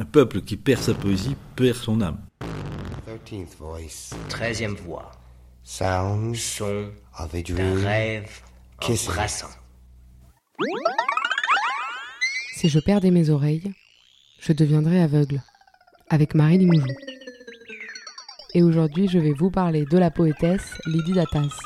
Un peuple qui perd sa poésie perd son âme. Treizième voix. Sounds Son of a d'un dream. rêve embrassant. Si je perdais mes oreilles, je deviendrais aveugle, avec Marie Limoujou. Et aujourd'hui, je vais vous parler de la poétesse Lydie Datas.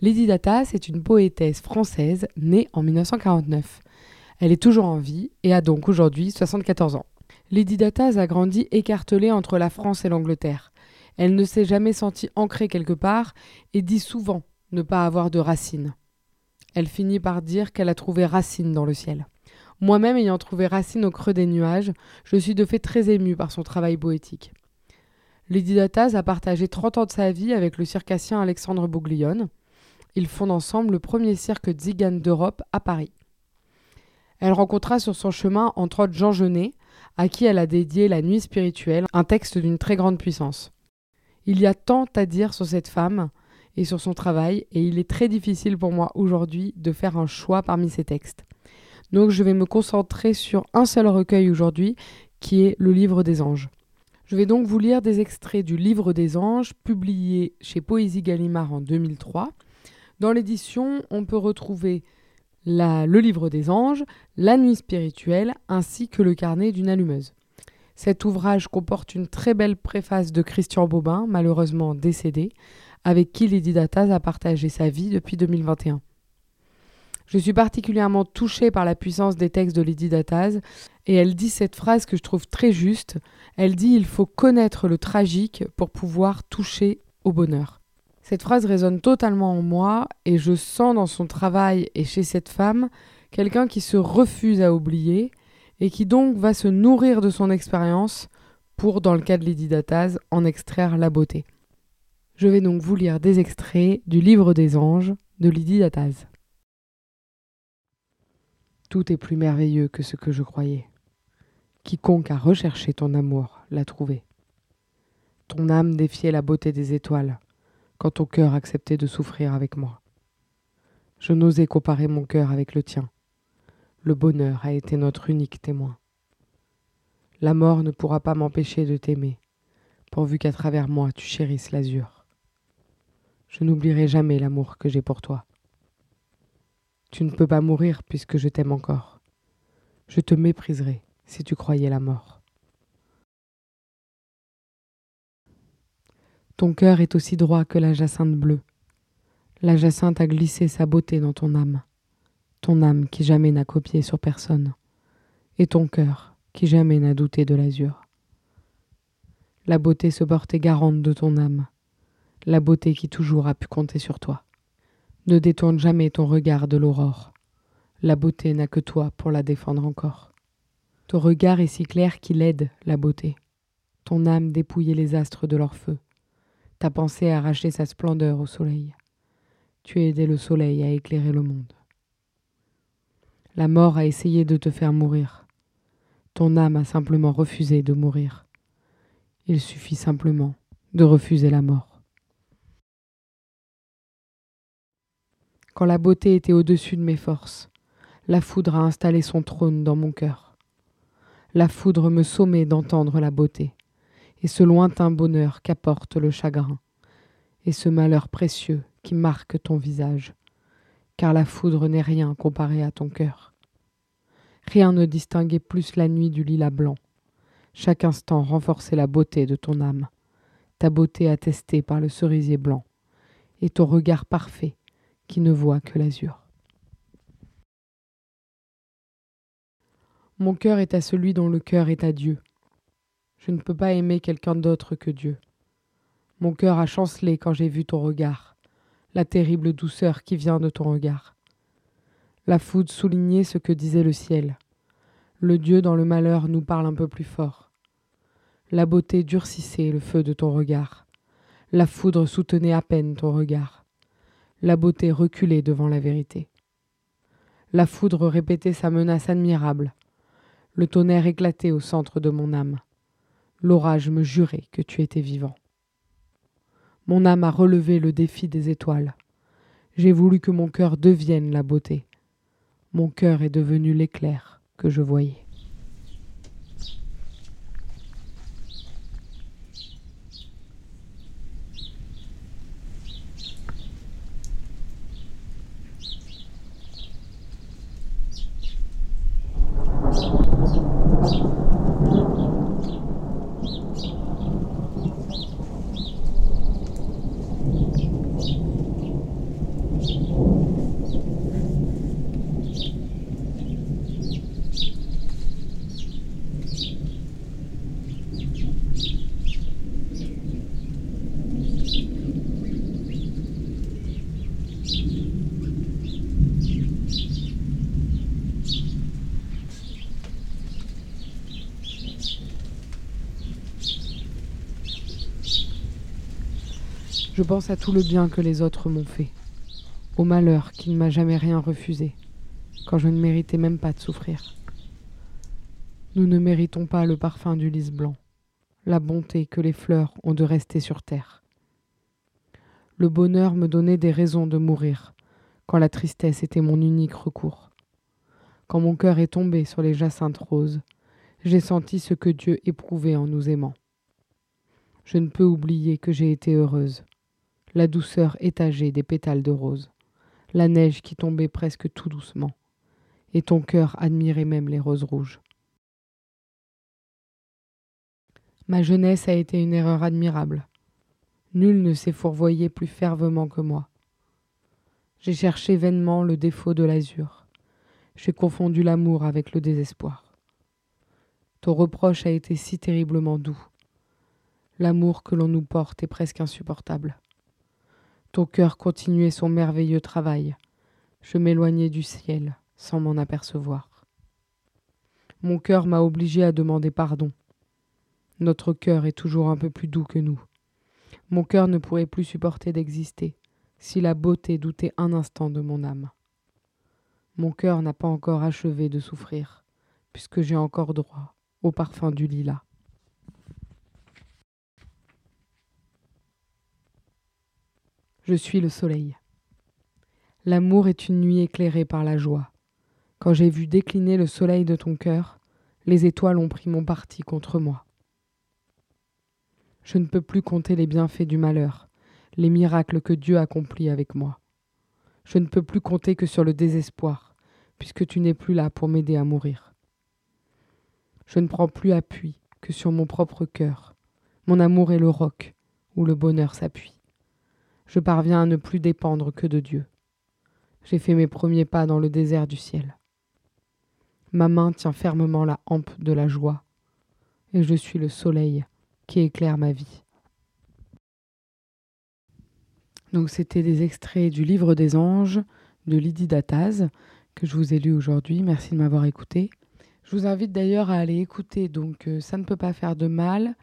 Lydie Datas est une poétesse française née en 1949. Elle est toujours en vie et a donc aujourd'hui 74 ans. Lydie Datas a grandi écartelée entre la France et l'Angleterre. Elle ne s'est jamais sentie ancrée quelque part et dit souvent ne pas avoir de racines. Elle finit par dire qu'elle a trouvé Racine dans le ciel. Moi-même ayant trouvé Racine au creux des nuages, je suis de fait très émue par son travail poétique. Lydie Datas a partagé 30 ans de sa vie avec le circassien Alexandre Bouglione. Ils fondent ensemble le premier cirque Zigane d'Europe à Paris. Elle rencontra sur son chemin entre autres Jean Genet, à qui elle a dédié La Nuit spirituelle, un texte d'une très grande puissance. Il y a tant à dire sur cette femme, et sur son travail, et il est très difficile pour moi aujourd'hui de faire un choix parmi ces textes. Donc je vais me concentrer sur un seul recueil aujourd'hui, qui est le Livre des Anges. Je vais donc vous lire des extraits du Livre des Anges, publié chez Poésie Gallimard en 2003. Dans l'édition, on peut retrouver le Livre des Anges, La Nuit spirituelle, ainsi que le Carnet d'une allumeuse. Cet ouvrage comporte une très belle préface de Christian Bobin, malheureusement décédé, avec qui Lydie Datas a partagé sa vie depuis 2021. Je suis particulièrement touchée par la puissance des textes de Lydie Datas et elle dit cette phrase que je trouve très juste. Elle dit il faut connaître le tragique pour pouvoir toucher au bonheur. Cette phrase résonne totalement en moi et je sens dans son travail et chez cette femme quelqu'un qui se refuse à oublier et qui donc va se nourrir de son expérience pour, dans le cas de Lydie Datas, en extraire la beauté. Je vais donc vous lire des extraits du Livre des Anges de Lydie Datas. Tout est plus merveilleux que ce que je croyais. Quiconque a recherché ton amour l'a trouvé. Ton âme défiait la beauté des étoiles, quand ton cœur acceptait de souffrir avec moi. Je n'osais comparer mon cœur avec le tien. Le bonheur a été notre unique témoin. La mort ne pourra pas m'empêcher de t'aimer, pourvu qu'à travers moi tu chérisses l'azur. Je n'oublierai jamais l'amour que j'ai pour toi. Tu ne peux pas mourir puisque je t'aime encore. Je te mépriserai si tu croyais la mort. Ton cœur est aussi droit que la jacinthe bleue. La jacinthe a glissé sa beauté dans ton âme, ton âme qui jamais n'a copié sur personne, et ton cœur qui jamais n'a douté de l'azur. La beauté se portait garante de ton âme, la beauté qui toujours a pu compter sur toi. Ne détourne jamais ton regard de l'aurore. La beauté n'a que toi pour la défendre encore. Ton regard est si clair qu'il aide la beauté. Ton âme dépouillait les astres de leur feu. Ta pensée a arraché sa splendeur au soleil. Tu as aidé le soleil à éclairer le monde. La mort a essayé de te faire mourir. Ton âme a simplement refusé de mourir. Il suffit simplement de refuser la mort. Quand la beauté était au-dessus de mes forces, la foudre a installé son trône dans mon cœur. La foudre me sommait d'entendre la beauté, et ce lointain bonheur qu'apporte le chagrin, et ce malheur précieux qui marque ton visage, car la foudre n'est rien comparé à ton cœur. Rien ne distinguait plus la nuit du lilas blanc. Chaque instant renforçait la beauté de ton âme, ta beauté attestée par le cerisier blanc, et ton regard parfait qui ne voit que l'azur. Mon cœur est à celui dont le cœur est à Dieu. Je ne peux pas aimer quelqu'un d'autre que Dieu. Mon cœur a chancelé quand j'ai vu ton regard, la terrible douceur qui vient de ton regard. La foudre soulignait ce que disait le ciel. Le Dieu dans le malheur nous parle un peu plus fort. La beauté durcissait le feu de ton regard. La foudre soutenait à peine ton regard. La beauté reculait devant la vérité. La foudre répétait sa menace admirable. Le tonnerre éclatait au centre de mon âme. L'orage me jurait que tu étais vivant. Mon âme a relevé le défi des étoiles. J'ai voulu que mon cœur devienne la beauté. Mon cœur est devenu l'éclair que je voyais. Je pense à tout le bien que les autres m'ont fait, au malheur qui ne m'a jamais rien refusé, quand je ne méritais même pas de souffrir. Nous ne méritons pas le parfum du lys blanc, la bonté que les fleurs ont de rester sur terre. Le bonheur me donnait des raisons de mourir, quand la tristesse était mon unique recours. Quand mon cœur est tombé sur les jacinthes roses, j'ai senti ce que Dieu éprouvait en nous aimant. Je ne peux oublier que j'ai été heureuse la douceur étagée des pétales de rose, la neige qui tombait presque tout doucement, et ton cœur admirait même les roses rouges. Ma jeunesse a été une erreur admirable. Nul ne s'est fourvoyé plus fervement que moi. J'ai cherché vainement le défaut de l'azur. J'ai confondu l'amour avec le désespoir. Ton reproche a été si terriblement doux. L'amour que l'on nous porte est presque insupportable. Ton cœur continuait son merveilleux travail. Je m'éloignais du ciel sans m'en apercevoir. Mon cœur m'a obligé à demander pardon. Notre cœur est toujours un peu plus doux que nous. Mon cœur ne pourrait plus supporter d'exister si la beauté doutait un instant de mon âme. Mon cœur n'a pas encore achevé de souffrir, puisque j'ai encore droit au parfum du lilas. Je suis le soleil. L'amour est une nuit éclairée par la joie. Quand j'ai vu décliner le soleil de ton cœur, les étoiles ont pris mon parti contre moi. Je ne peux plus compter les bienfaits du malheur, les miracles que Dieu accomplit avec moi. Je ne peux plus compter que sur le désespoir, puisque tu n'es plus là pour m'aider à mourir. Je ne prends plus appui que sur mon propre cœur. Mon amour est le roc où le bonheur s'appuie je parviens à ne plus dépendre que de Dieu. J'ai fait mes premiers pas dans le désert du ciel. Ma main tient fermement la hampe de la joie, et je suis le soleil qui éclaire ma vie. Donc c'était des extraits du livre des anges de Lydie Dataz que je vous ai lu aujourd'hui. Merci de m'avoir écouté. Je vous invite d'ailleurs à aller écouter donc euh, ça ne peut pas faire de mal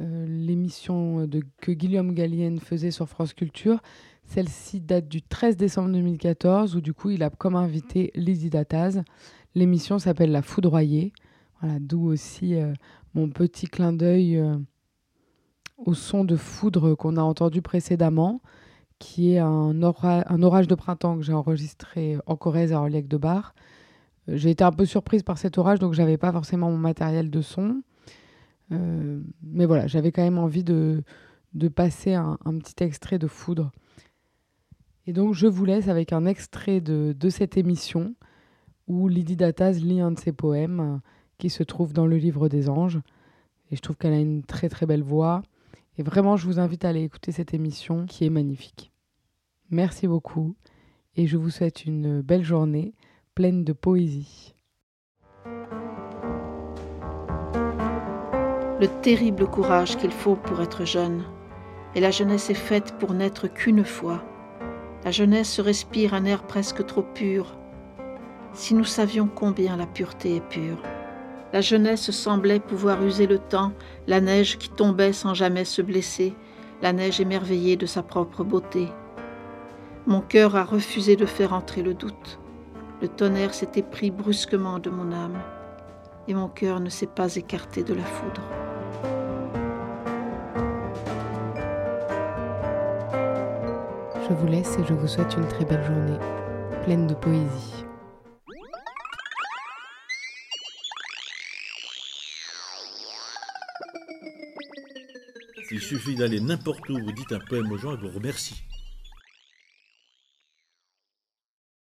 l'émission de, que Guillaume Gallienne faisait sur France Culture. Celle-ci date du 13 décembre 2014, où du coup il a comme invité Lizzie Dataz. L'émission s'appelle La Foudroyée. Voilà, d'où aussi euh, mon petit clin d'œil euh, au son de foudre qu'on a entendu précédemment, qui est un, un orage de printemps que j'ai enregistré en Corrèze à Orliac de Bar. J'ai été un peu surprise par cet orage, donc j'avais pas forcément mon matériel de son. Euh, mais voilà, j'avais quand même envie de, de passer un, petit extrait de Foudre. Et donc je vous laisse avec un extrait de, de cette émission où Lydie Dataz lit un de ses poèmes euh, qui se trouve dans le livre des anges. Et je trouve qu'elle a une très très belle voix. Et vraiment, je vous invite à aller écouter cette émission qui est magnifique. Merci beaucoup et je vous souhaite une belle journée pleine de poésie. Le terrible courage qu'il faut pour être jeune. Et la jeunesse est faite pour n'être qu'une fois. La jeunesse respire un air presque trop pur. Si nous savions combien la pureté est pure. La jeunesse semblait pouvoir user le temps, la neige qui tombait sans jamais se blesser, la neige émerveillée de sa propre beauté. Mon cœur a refusé de faire entrer le doute. Le tonnerre s'était pris brusquement de mon âme, et mon cœur ne s'est pas écarté de la foudre. Je vous laisse et je vous souhaite une très belle journée, pleine de poésie. Il suffit d'aller n'importe où, vous dites un poème aux gens et vous remercie.